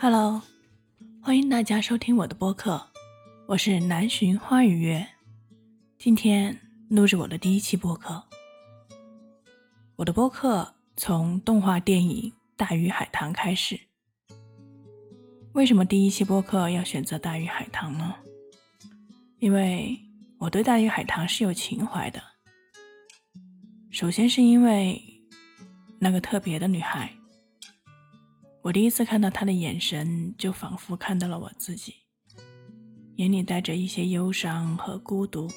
Hello，欢迎大家收听我的播客，我是南浔花雨月。今天录制我的第一期播客。我的播客从动画电影《大鱼海棠》开始。为什么第一期播客要选择《大鱼海棠》呢？因为我对《大鱼海棠》是有情怀的。首先是因为那个特别的女孩。我第一次看到他的眼神，就仿佛看到了我自己，眼里带着一些忧伤和孤独。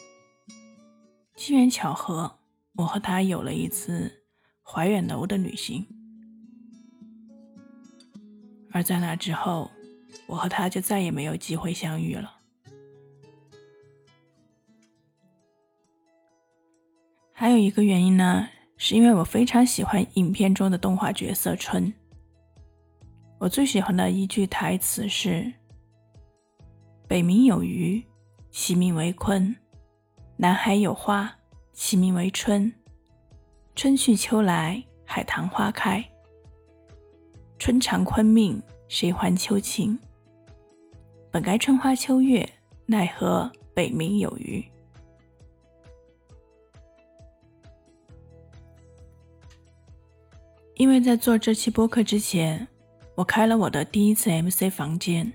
机缘巧合，我和他有了一次怀远楼的旅行，而在那之后，我和他就再也没有机会相遇了。还有一个原因呢，是因为我非常喜欢影片中的动画角色春。我最喜欢的一句台词是：“北冥有鱼，其名为鲲；南海有花，其名为春。春去秋来，海棠花开。春长鲲命，谁还秋情？本该春花秋月，奈何北冥有鱼？”因为在做这期播客之前。我开了我的第一次 MC 房间，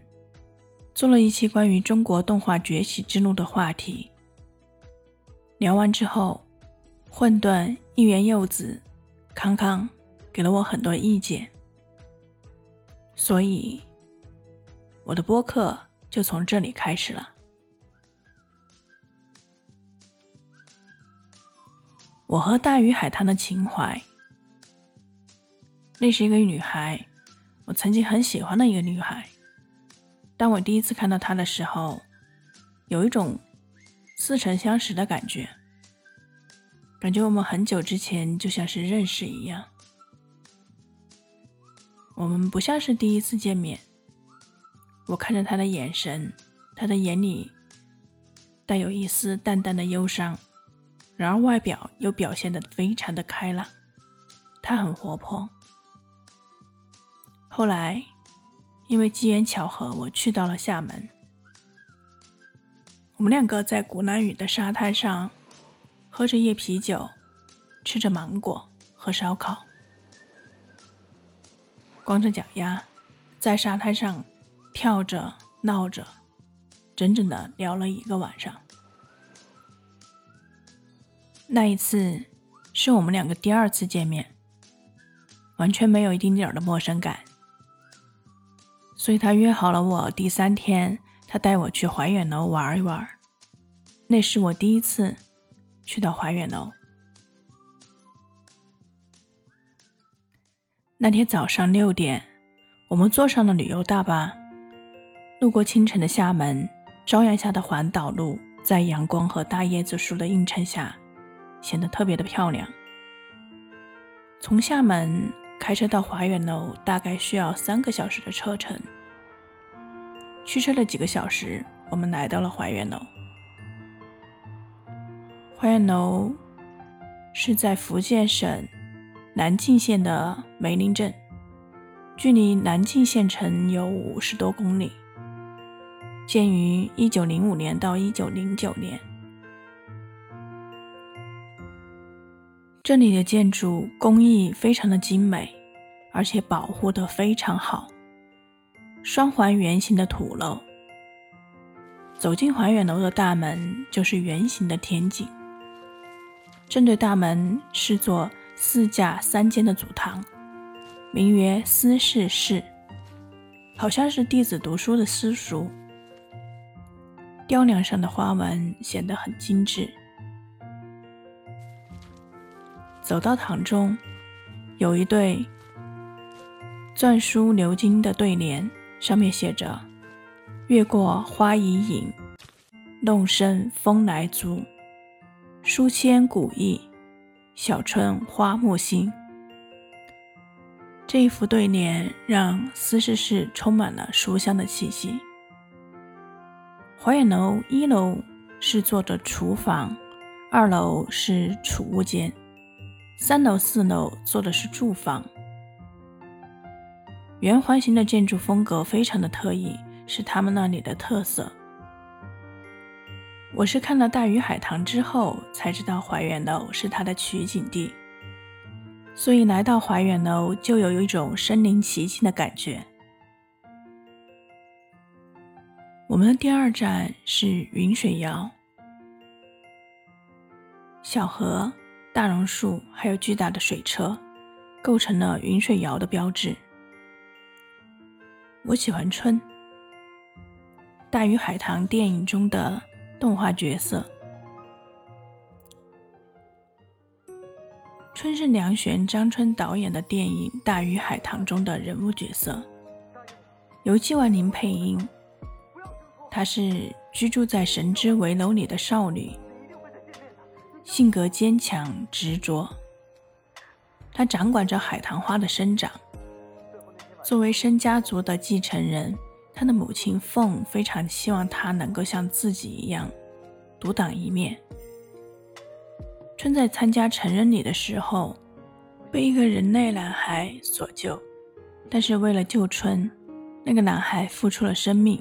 做了一期关于中国动画崛起之路的话题。聊完之后，混沌、一元柚子、康康给了我很多意见，所以我的播客就从这里开始了。我和大鱼海棠的情怀，那是一个女孩。我曾经很喜欢的一个女孩，当我第一次看到她的时候，有一种似曾相识的感觉，感觉我们很久之前就像是认识一样。我们不像是第一次见面，我看着她的眼神，她的眼里带有一丝淡淡的忧伤，然而外表又表现得非常的开朗，她很活泼。后来，因为机缘巧合，我去到了厦门。我们两个在鼓南屿的沙滩上，喝着夜啤酒，吃着芒果和烧烤，光着脚丫，在沙滩上跳着闹着，整整的聊了一个晚上。那一次是我们两个第二次见面，完全没有一丁点儿的陌生感。所以他约好了我第三天，他带我去怀远楼玩一玩。那是我第一次去到怀远楼。那天早上六点，我们坐上了旅游大巴，路过清晨的厦门，朝阳下的环岛路，在阳光和大椰子树的映衬下，显得特别的漂亮。从厦门开车到怀远楼，大概需要三个小时的车程。驱车了几个小时，我们来到了怀远楼。怀远楼是在福建省南靖县的梅林镇，距离南靖县城有五十多公里。建于一九零五年到一九零九年，这里的建筑工艺非常的精美，而且保护的非常好。双环圆形的土楼，走进怀远楼的大门就是圆形的天井。正对大门是座四架三间的祖堂，名曰思事室，好像是弟子读书的私塾。雕梁上的花纹显得很精致。走到堂中，有一对篆书鎏金的对联。上面写着：“越过花已隐，弄声风来足。书签古意，小春花木新。”这一幅对联让思事室充满了书香的气息。怀远楼一楼是做的厨房，二楼是储物间，三楼、四楼做的是住房。圆环形的建筑风格非常的特异，是他们那里的特色。我是看了大鱼海棠之后才知道怀远楼是它的取景地，所以来到怀远楼就有一种身临其境的感觉。我们的第二站是云水谣，小河、大榕树还有巨大的水车，构成了云水谣的标志。我喜欢春，大鱼海棠电影中的。动画角色，春是梁璇、张春导演的电影《大鱼海棠》中的人物角色，由季万林配音。她是居住在神之围楼里的少女，性格坚强执着。她掌管着海棠花的生长。作为申家族的继承人。他的母亲凤非常希望他能够像自己一样独当一面。春在参加成人礼的时候被一个人类男孩所救，但是为了救春，那个男孩付出了生命。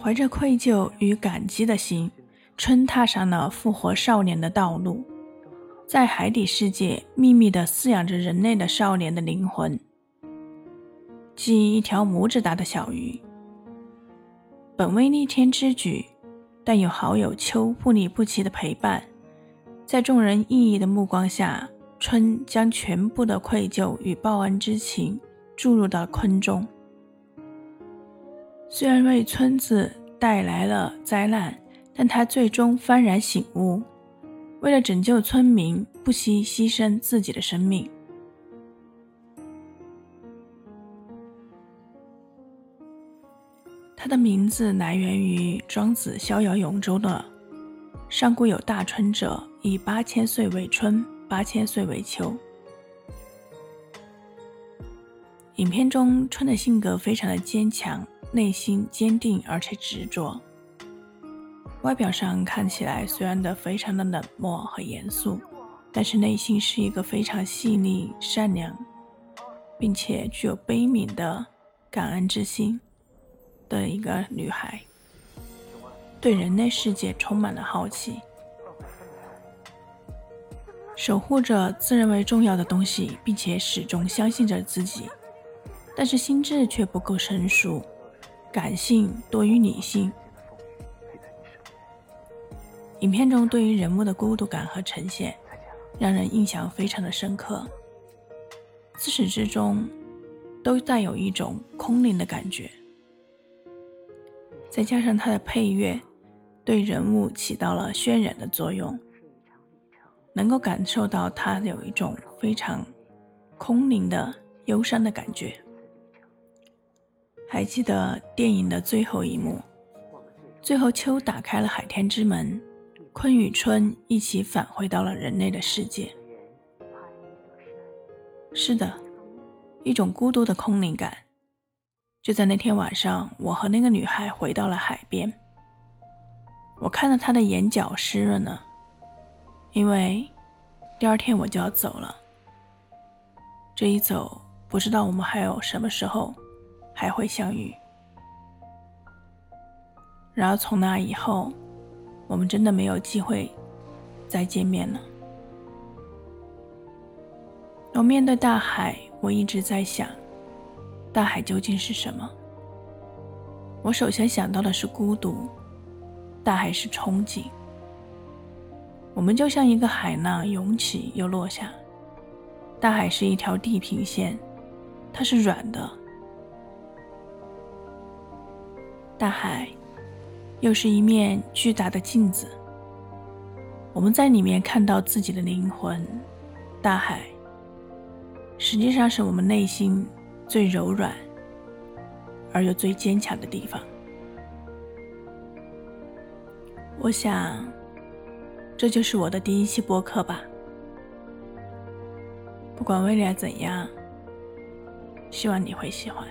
怀着愧疚与感激的心，春踏上了复活少年的道路，在海底世界秘密地饲养着人类的少年的灵魂。即一条拇指大的小鱼，本为逆天之举，但有好友秋不离不弃的陪伴，在众人异议的目光下，春将全部的愧疚与报恩之情注入到坤中。虽然为村子带来了灾难，但他最终幡然醒悟，为了拯救村民，不惜牺牲自己的生命。他的名字来源于庄子《逍遥游》中的“上古有大春者，以八千岁为春，八千岁为秋”。影片中春的性格非常的坚强，内心坚定而且执着。外表上看起来虽然的非常的冷漠和严肃，但是内心是一个非常细腻、善良，并且具有悲悯的感恩之心。的一个女孩，对人类世界充满了好奇，守护着自认为重要的东西，并且始终相信着自己，但是心智却不够成熟，感性多于理性。影片中对于人物的孤独感和呈现，让人印象非常的深刻，自始至终都带有一种空灵的感觉。再加上它的配乐，对人物起到了渲染的作用，能够感受到它有一种非常空灵的忧伤的感觉。还记得电影的最后一幕，最后秋打开了海天之门，坤与春一起返回到了人类的世界。是的，一种孤独的空灵感。就在那天晚上，我和那个女孩回到了海边。我看到她的眼角湿润了，因为第二天我就要走了。这一走，不知道我们还有什么时候还会相遇。然而从那以后，我们真的没有机会再见面了。我面对大海，我一直在想。大海究竟是什么？我首先想到的是孤独，大海是憧憬。我们就像一个海浪，涌起又落下。大海是一条地平线，它是软的。大海又是一面巨大的镜子，我们在里面看到自己的灵魂。大海实际上是我们内心。最柔软而又最坚强的地方，我想，这就是我的第一期播客吧。不管未来怎样，希望你会喜欢。